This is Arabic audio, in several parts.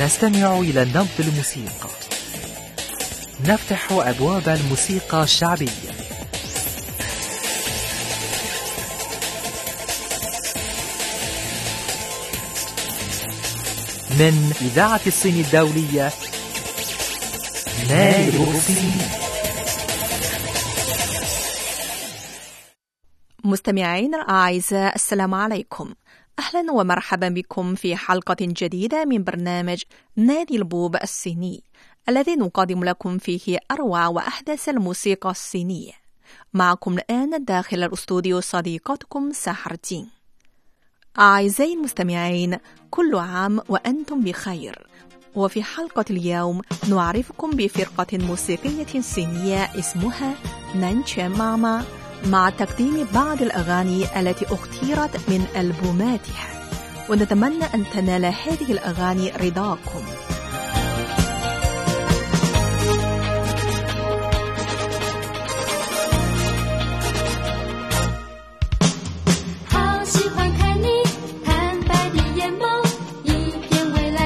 نستمع إلى نبض الموسيقى. نفتح أبواب الموسيقى الشعبية. من إذاعة الصين الدولية نادي الصين مستمعين الأعزاء السلام عليكم. أهلا ومرحبا بكم في حلقة جديدة من برنامج نادي البوب الصيني الذي نقدم لكم فيه أروع وأحدث الموسيقى الصينية معكم الآن داخل الأستوديو صديقتكم سحرتين أعزائي المستمعين كل عام وأنتم بخير. وفي حلقة اليوم نعرفكم بفرقة موسيقية صينية اسمها نانشي ماما مع تقديم بعض الأغاني التي أختيرت من ألبوماتها ونتمنى أن تنال هذه الأغاني رضاكم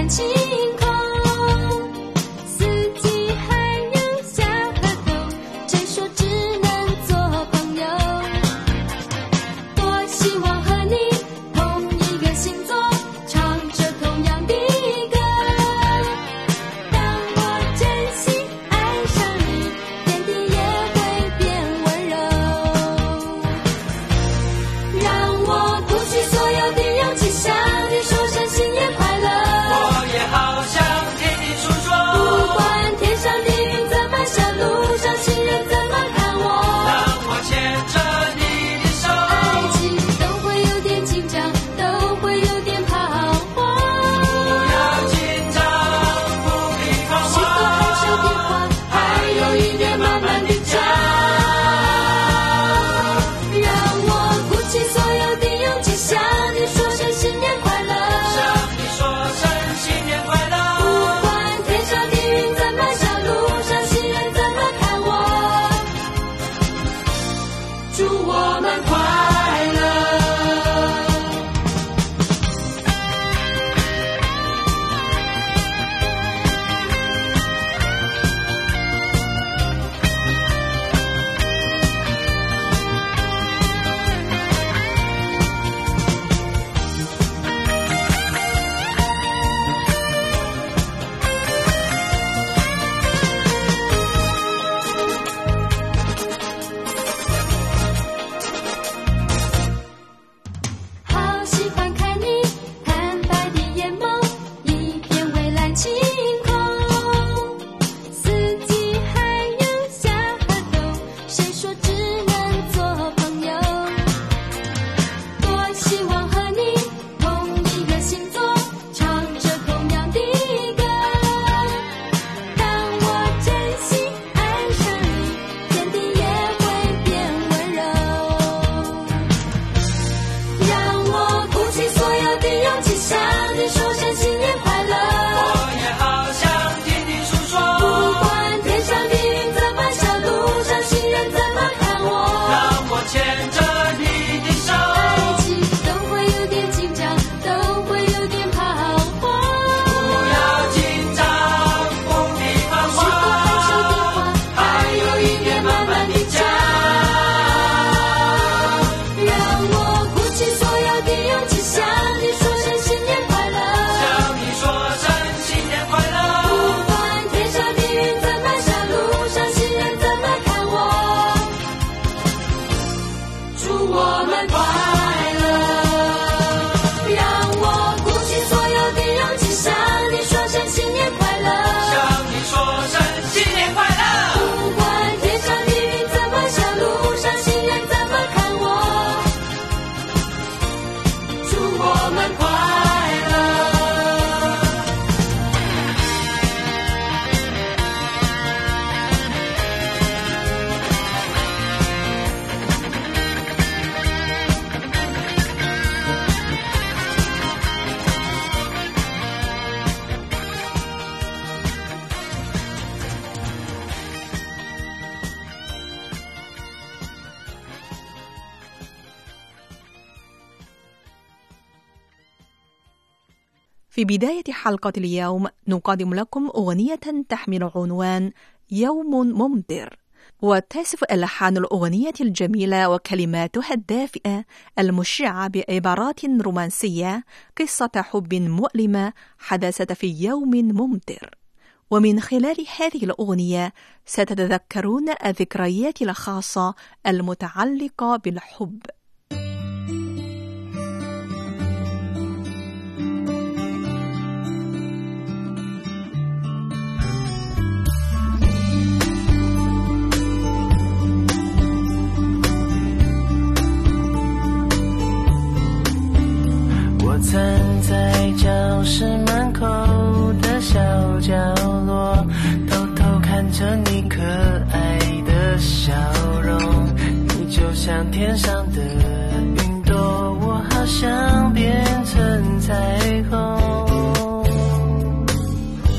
心。حلقة اليوم نقدم لكم أغنية تحمل عنوان يوم ممطر. وتصف ألحان الأغنية الجميلة وكلماتها الدافئة المشعة بعبارات رومانسية قصة حب مؤلمة حدثت في يوم ممطر. ومن خلال هذه الأغنية ستتذكرون الذكريات الخاصة المتعلقة بالحب. 我站在教室门口的小角落，偷偷看着你可爱的笑容。你就像天上的云朵，我好想变成彩虹。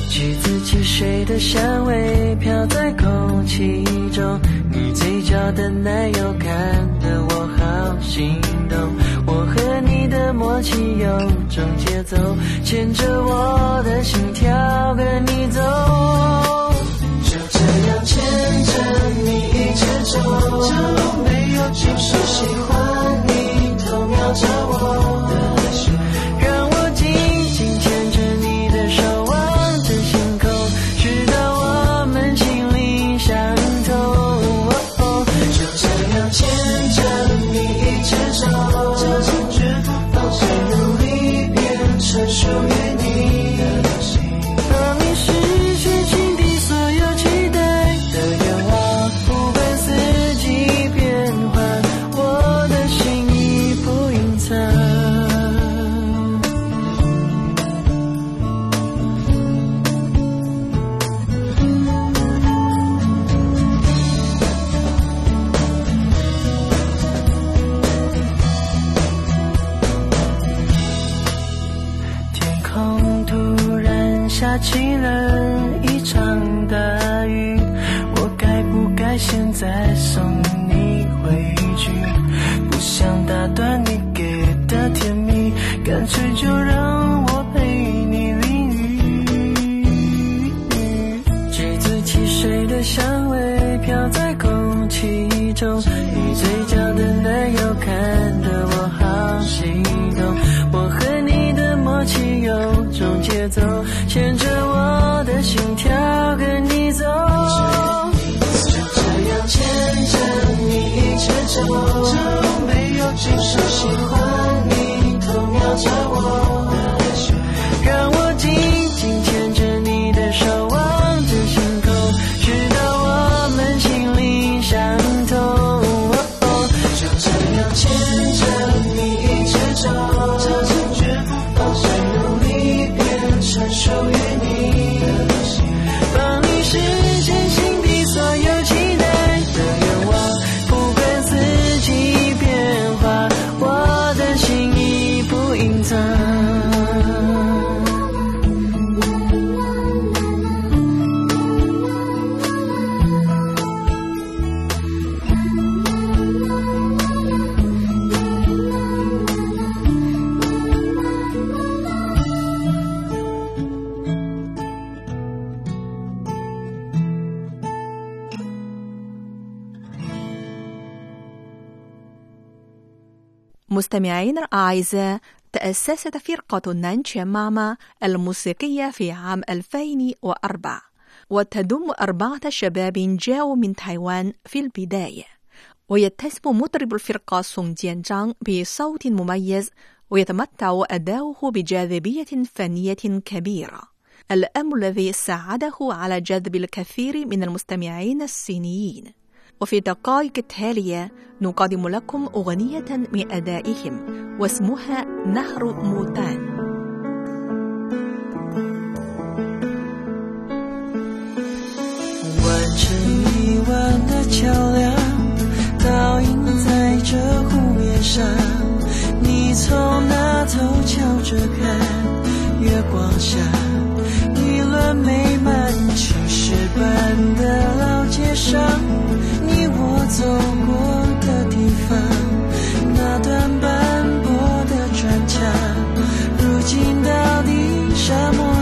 橘子汽水的香味飘在空气中，你嘴角的奶油看得我好心动。默契有种节奏，牵着我的心跳跟你走。就这样牵着你一直走，这路没有就是喜欢你，偷瞄着我 مستمعينا الأعزاء تأسست فرقة نانشي ماما الموسيقية في عام 2004 وتضم أربعة شباب جاءوا من تايوان في البداية. ويتسم مطرب الفرقة سونغ جيان جانغ بصوت مميز ويتمتع أداؤه بجاذبية فنية كبيرة. الأمر الذي ساعده على جذب الكثير من المستمعين الصينيين. وفي الدقائق التالية نقدم لكم أغنية من أدائهم واسمها نهر موتان. 完走过的地方那段斑驳的砖墙如今到底什么？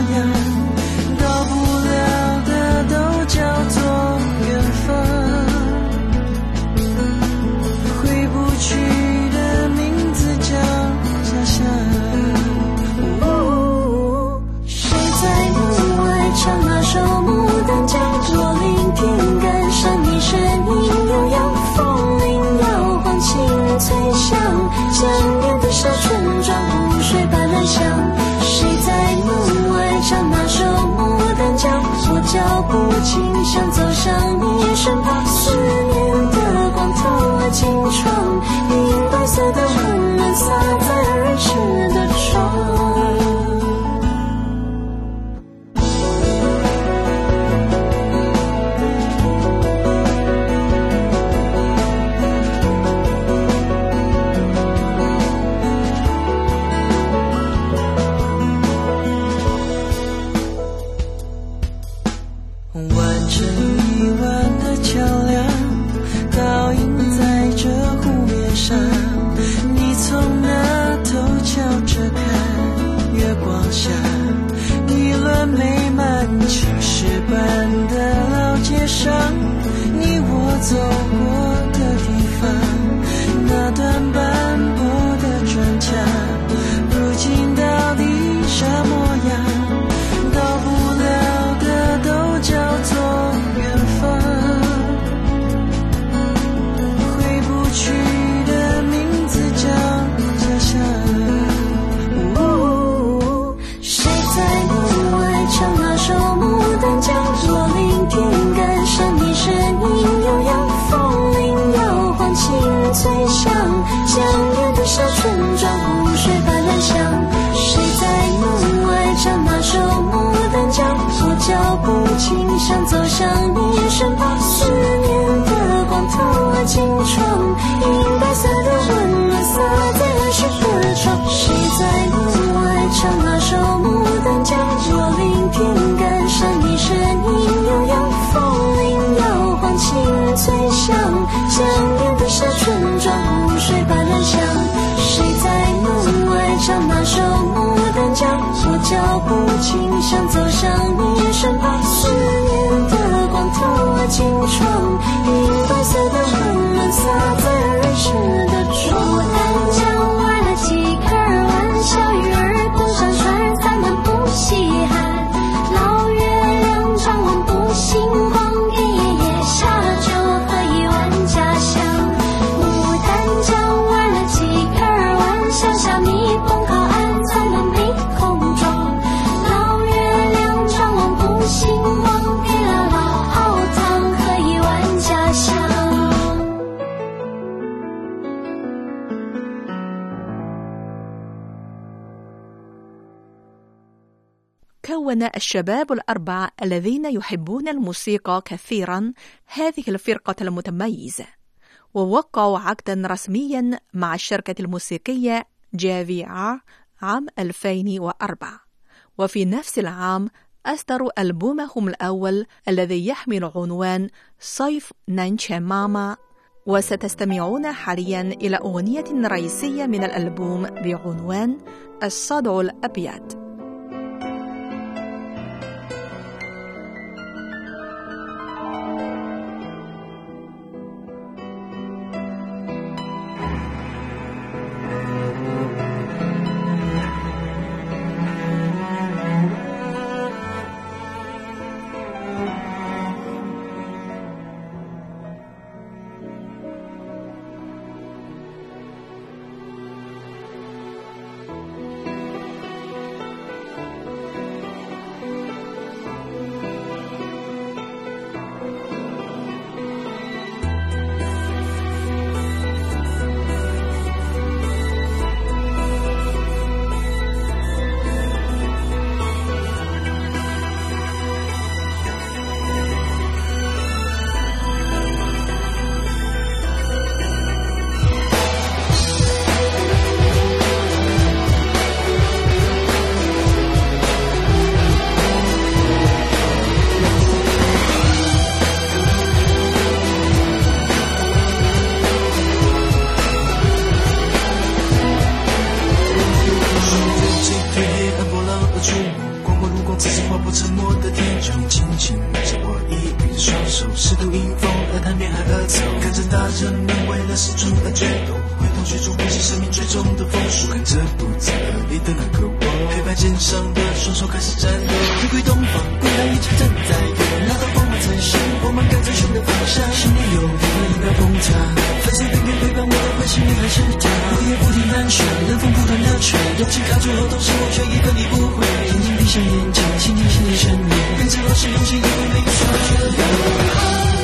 الشباب الأربع الذين يحبون الموسيقى كثيرا هذه الفرقة المتميزة. ووقعوا عقدا رسميا مع الشركة الموسيقية جافي آر عام 2004 وفي نفس العام أصدروا ألبومهم الأول الذي يحمل عنوان صيف نانشا ماما. وستستمعون حاليا إلى أغنية رئيسية من الألبوم بعنوان الصدع الأبيض. 你还是他我也不停的吹冷风不断的吹有情卡住后都是我却一个你不回轻轻闭上眼睛倾听心底声音跟着我是用情一步没有说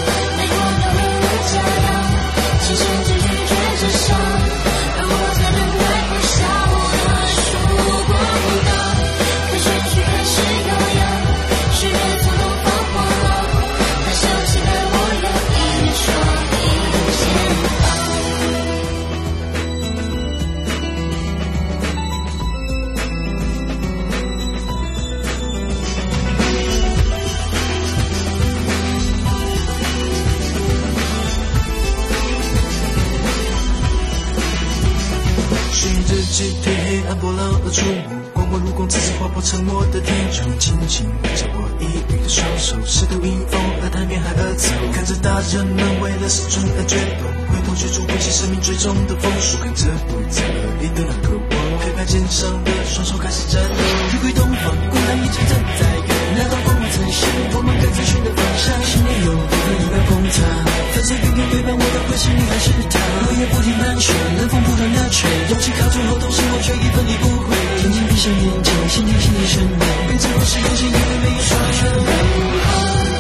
出门，光芒如逛，自己划破沉默的天穹，轻轻握着我抑郁的双手，试图迎风而谈恋爱而走，看着大人们为了生存而决斗，回头去追逐危生命最终的风速，看着不在而立的那个我，拍拍肩上的双手开始颤抖，一挥东方，孤单一直站在。那道光曾是，我们各自寻的方向，心里有如一般崩塌，粉色云云对半我的会是你还是他？落叶不停盘旋，冷风不断的吹，勇气靠住后头，心我却一分离不会，紧紧闭上眼睛，心听心里声音，明知我是有心，因为没有耍全。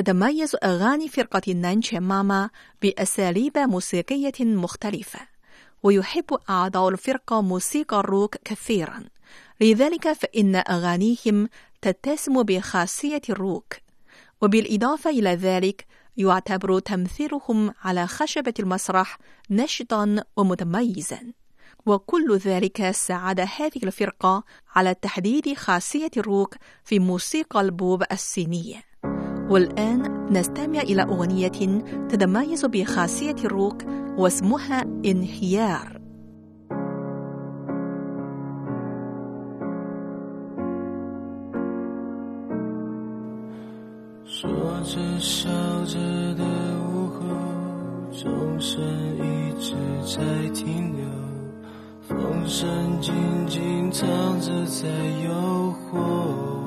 تتميز أغاني فرقة نانشي ماما بأساليب موسيقية مختلفة ويحب أعضاء الفرقة موسيقى الروك كثيرا. لذلك فإن أغانيهم تتسم بخاصية الروك وبالإضافة إلى ذلك يعتبر تمثيلهم على خشبة المسرح نشطا ومتميزا. وكل ذلك ساعد هذه الفرقة على تحديد خاصية الروك في موسيقى البوب الصينية. والآن نستمع إلى أغنية تتميز بخاصية الروك واسمها انهيار 说着笑着的午后，钟声一直在停留，风声静静唱着在诱惑。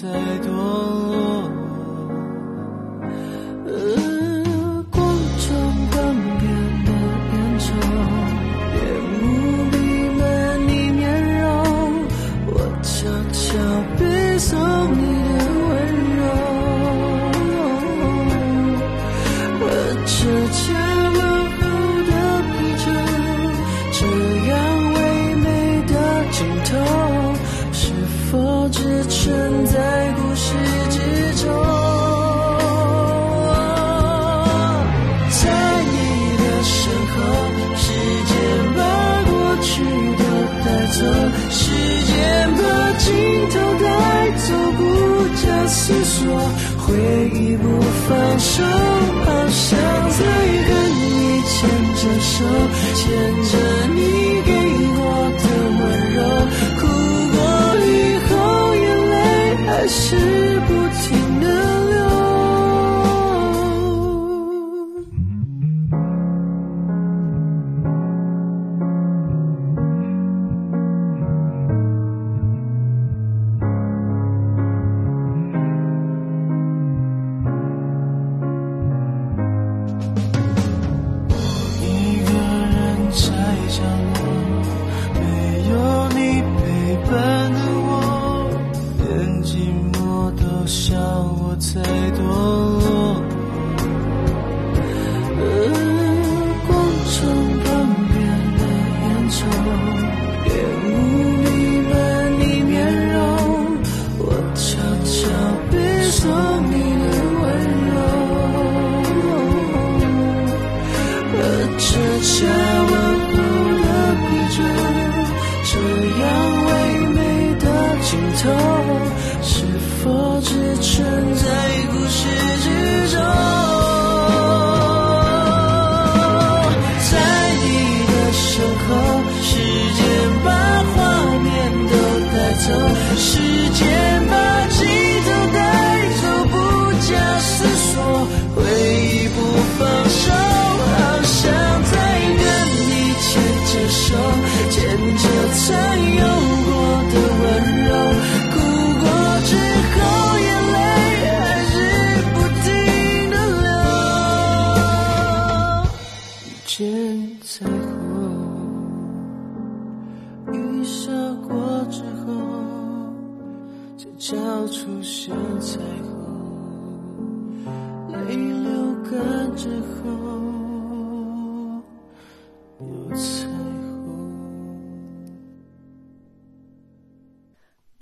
再多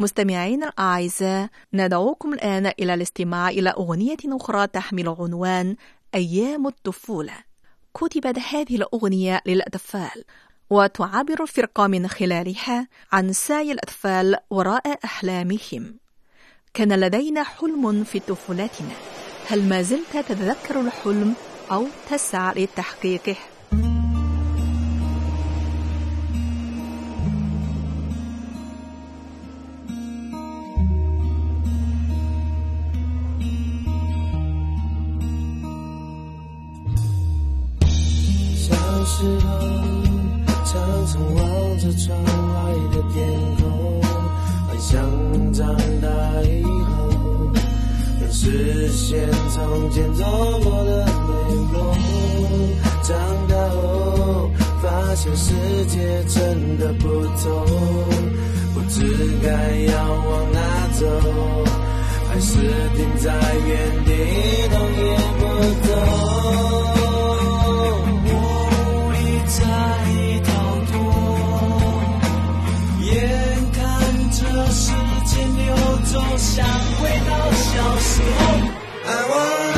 مستمعينا الأعزاء ندعوكم الآن إلى الاستماع إلى أغنية أخرى تحمل عنوان أيام الطفولة كتبت هذه الأغنية للأطفال وتعبر الفرقة من خلالها عن سعي الأطفال وراء أحلامهم كان لدينا حلم في طفولتنا هل ما زلت تتذكر الحلم أو تسعى لتحقيقه؟ 时候，常常望着窗外的天空，幻想长大以后能实现从前做过的美梦。长大后，发现世界真的不同，不知该要往哪走，还是停在原地一，动也不动。走，想回到小时候。I wanna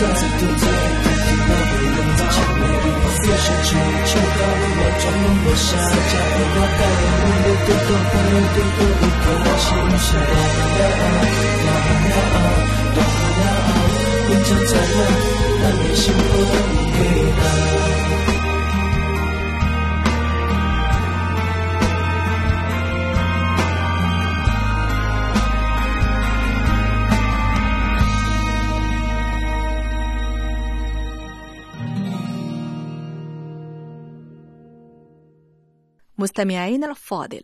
再次听到这首轻松的旋律望着全世界的钟我心装疯卖傻听到这首轻松的旋律感到开心随着稻香河流继续奔跑微微笑小时候的梦我 مستمعين الفاضل.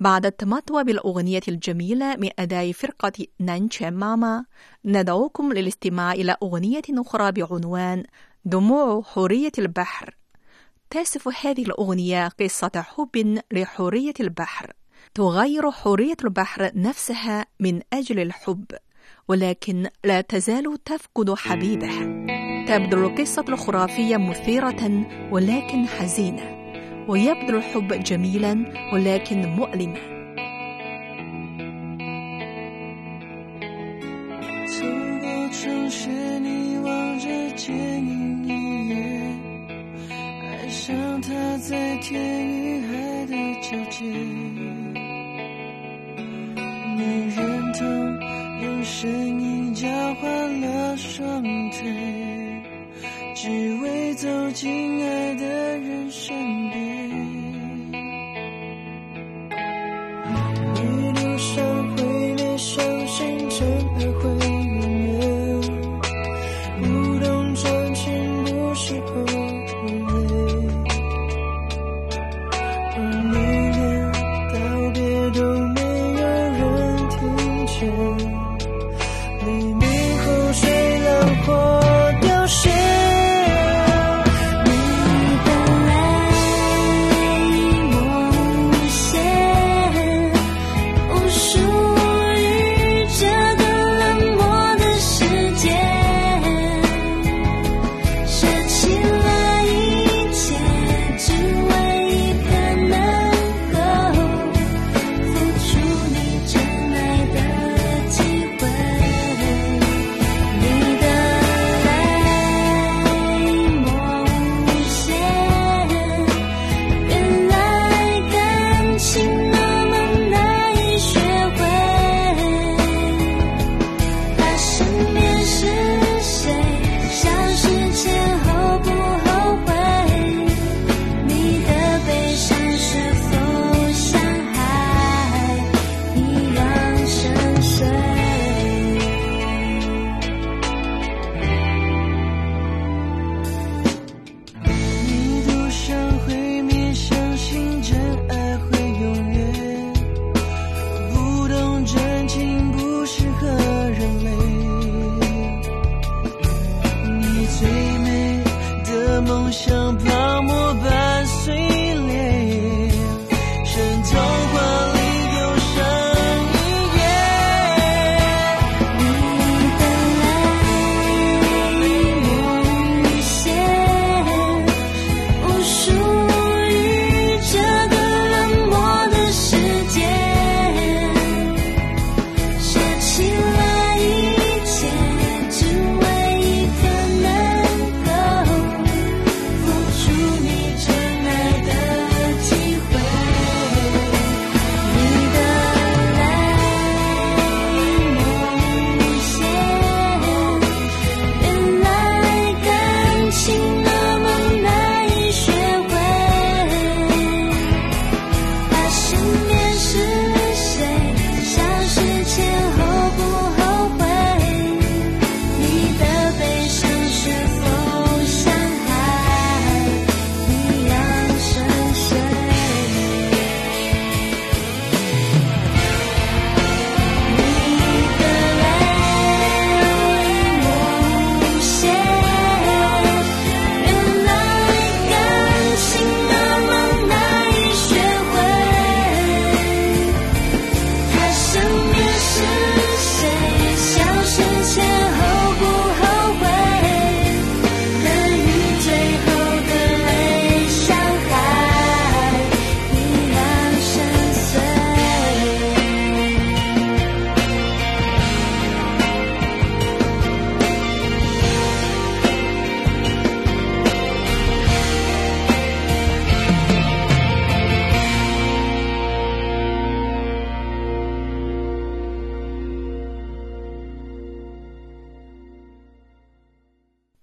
بعد التمتع بالأغنية الجميلة من أداء فرقة نانشين ماما ندعوكم للاستماع إلى أغنية أخرى بعنوان دموع حرية البحر. تصف هذه الأغنية قصة حب لحرية البحر. تغير حرية البحر نفسها من أجل الحب ولكن لا تزال تفقد حبيبها. تبدو القصة الخرافية مثيرة ولكن حزينة. ويبدو الحب جميلا ولكن مؤلما Thank you. 只为走进爱的人身边一路上会连伤心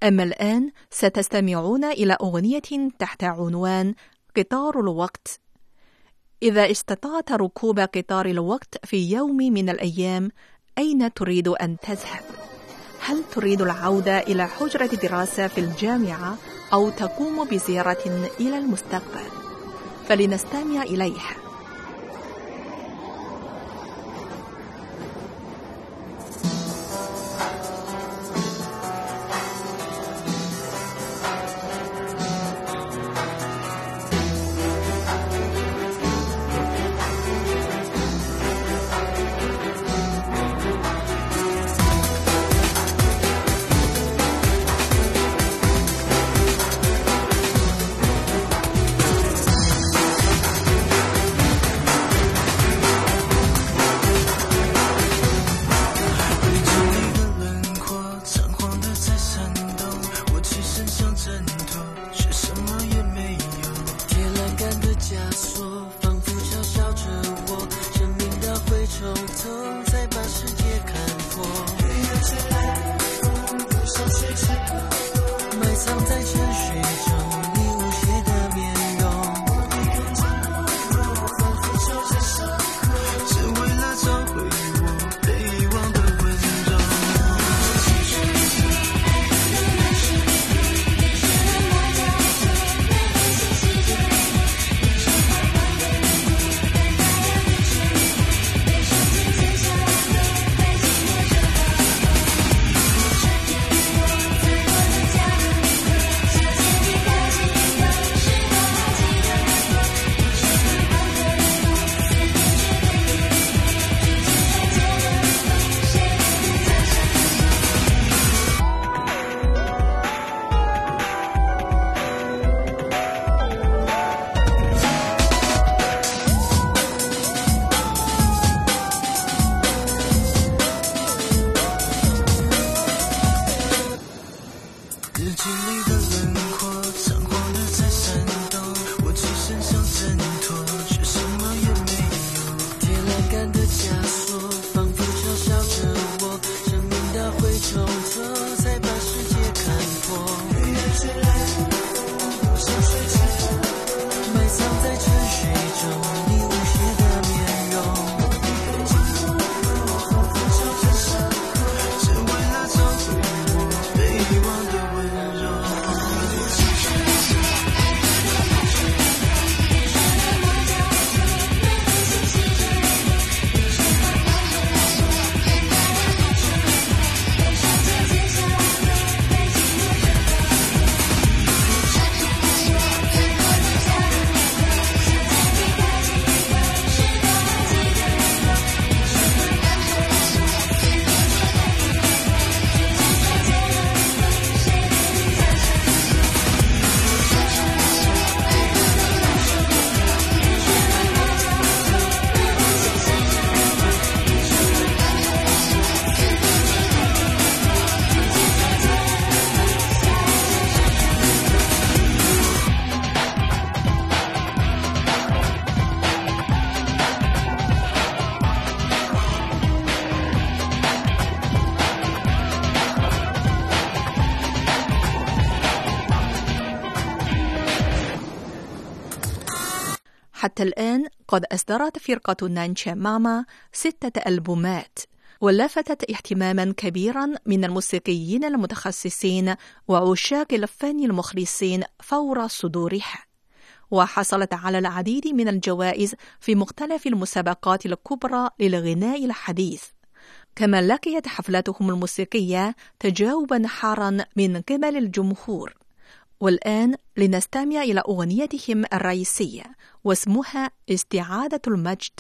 أما الآن ستستمعون إلى أغنية تحت عنوان قطار الوقت إذا استطعت ركوب قطار الوقت في يوم من الأيام أين تريد أن تذهب؟ هل تريد العودة إلى حجرة دراسة في الجامعة أو تقوم بزيارة إلى المستقبل؟ فلنستمع إليها الآن قد أصدرت فرقة نانشا ماما ستة ألبومات ولفتت اهتماما كبيرا من الموسيقيين المتخصصين وعشاق الفن المخلصين فور صدورها. وحصلت على العديد من الجوائز في مختلف المسابقات الكبرى للغناء الحديث. كما لقيت حفلاتهم الموسيقية تجاوبا حارا من قبل الجمهور. والآن لنستمع إلى أغنيتهم الرئيسية واسمها استعادة المجد.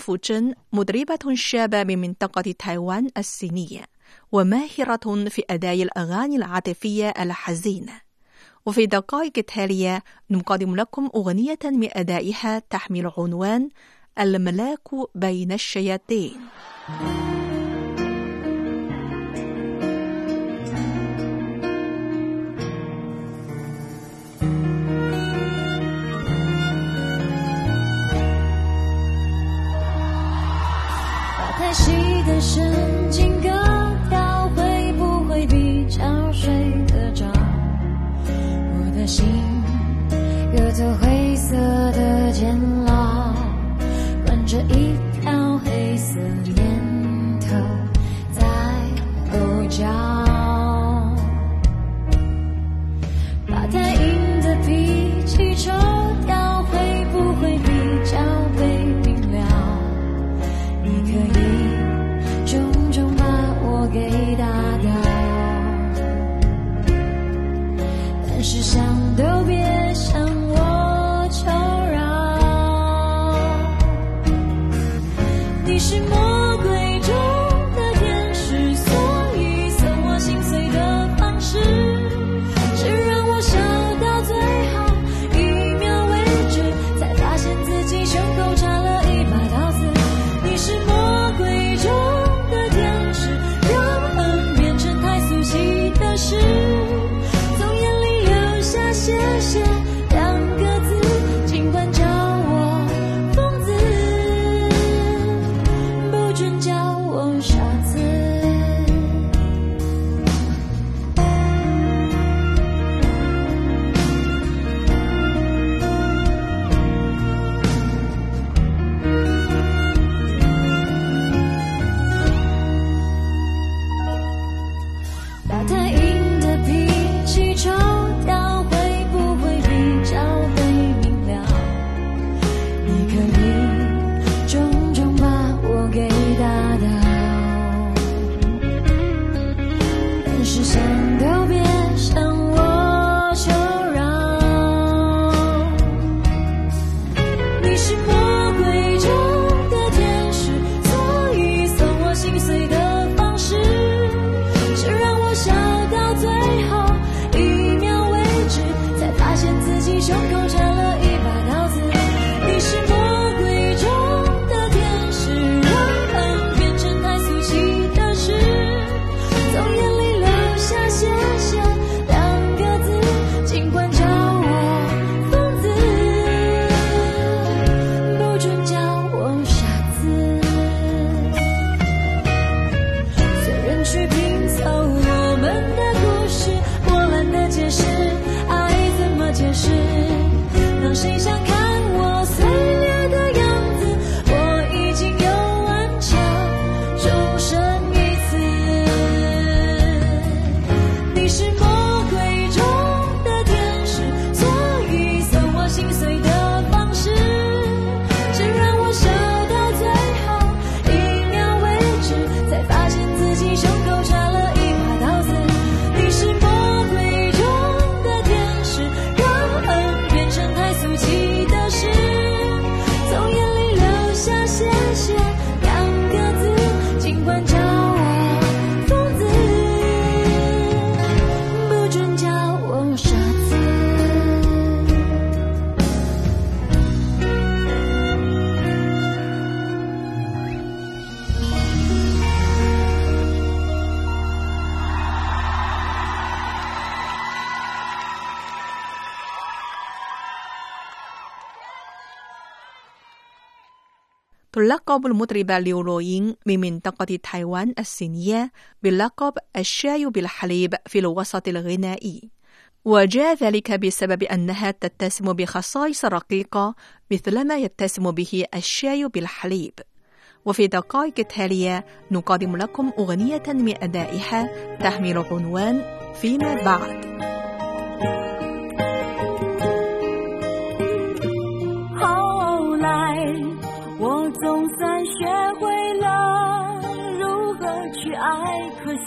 فوتشن مدربة شابة من منطقة تايوان الصينية وماهرة في أداء الأغاني العاطفية الحزينة. وفي دقائق التالية نقدم لكم أغنية من أدائها تحمل عنوان الملاك بين الشياطين 神经割掉会不会比较睡得着？我的心有着灰色的茧。تلقب المطربة ليولوينغ من منطقة تايوان الصينية بلقب الشاي بالحليب في الوسط الغنائي. وجاء ذلك بسبب أنها تتسم بخصائص رقيقة مثلما يتسم به الشاي بالحليب. وفي دقائق التالية نقدم لكم أغنية من أدائها تحمل عنوان فيما بعد. thank you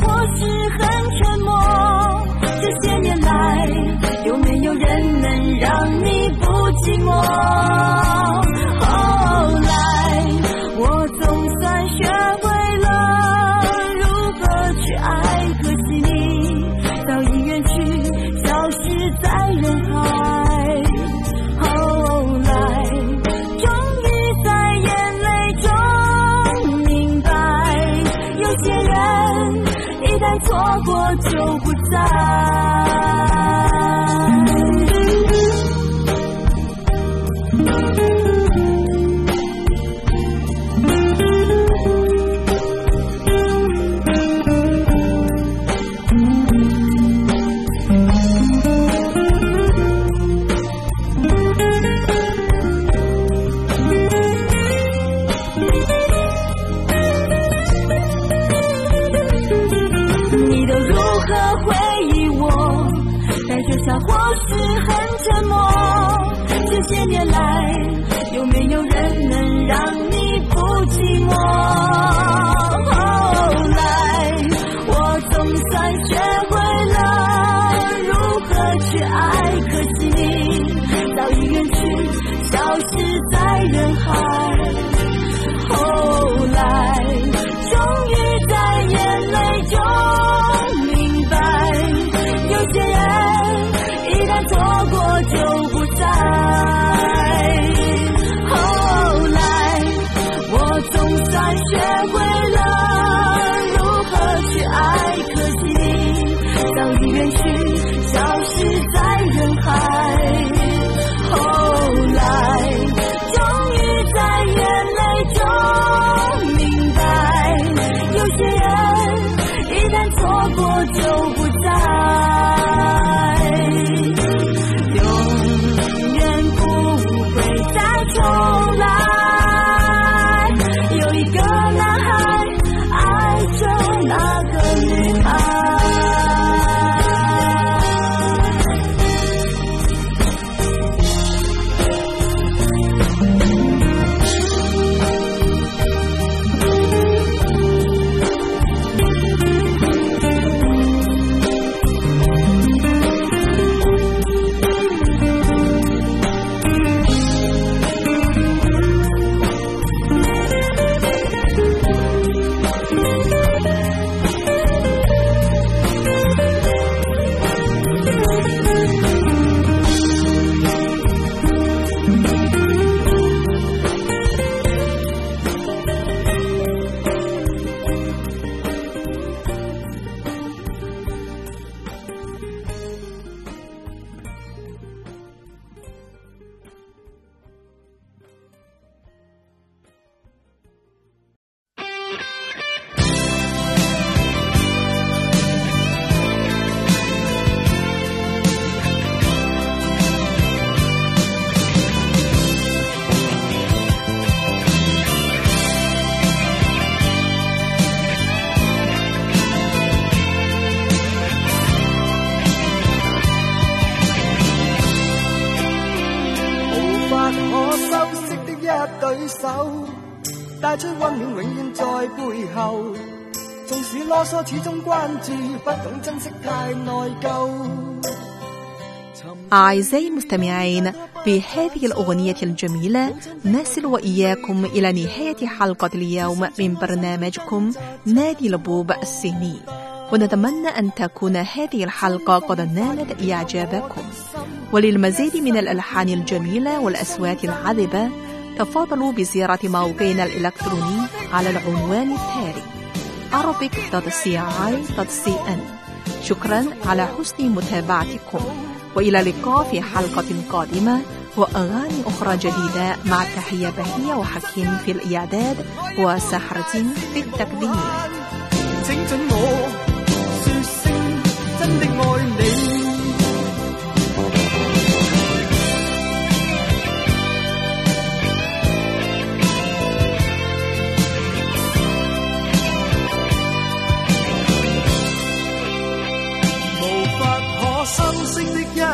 或是很沉默。这些年来，有没有人能让你不寂寞？Ah. 珍惜，太内疚。 أعزائي المستمعين بهذه الأغنية الجميلة نصل وإياكم إلى نهاية حلقة اليوم من برنامجكم نادي البوب الصيني ونتمنى أن تكون هذه الحلقة قد نالت إعجابكم وللمزيد من الألحان الجميلة والأصوات العذبة تفضلوا بزيارة موقعنا الإلكتروني على العنوان التالي arabic.ci.cn شكرا على حسن متابعتكم. وإلى اللقاء في حلقة قادمة وأغاني أخرى جديدة مع تحية بهية وحكيم في الإعداد وسحرة في التقديم.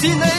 si ne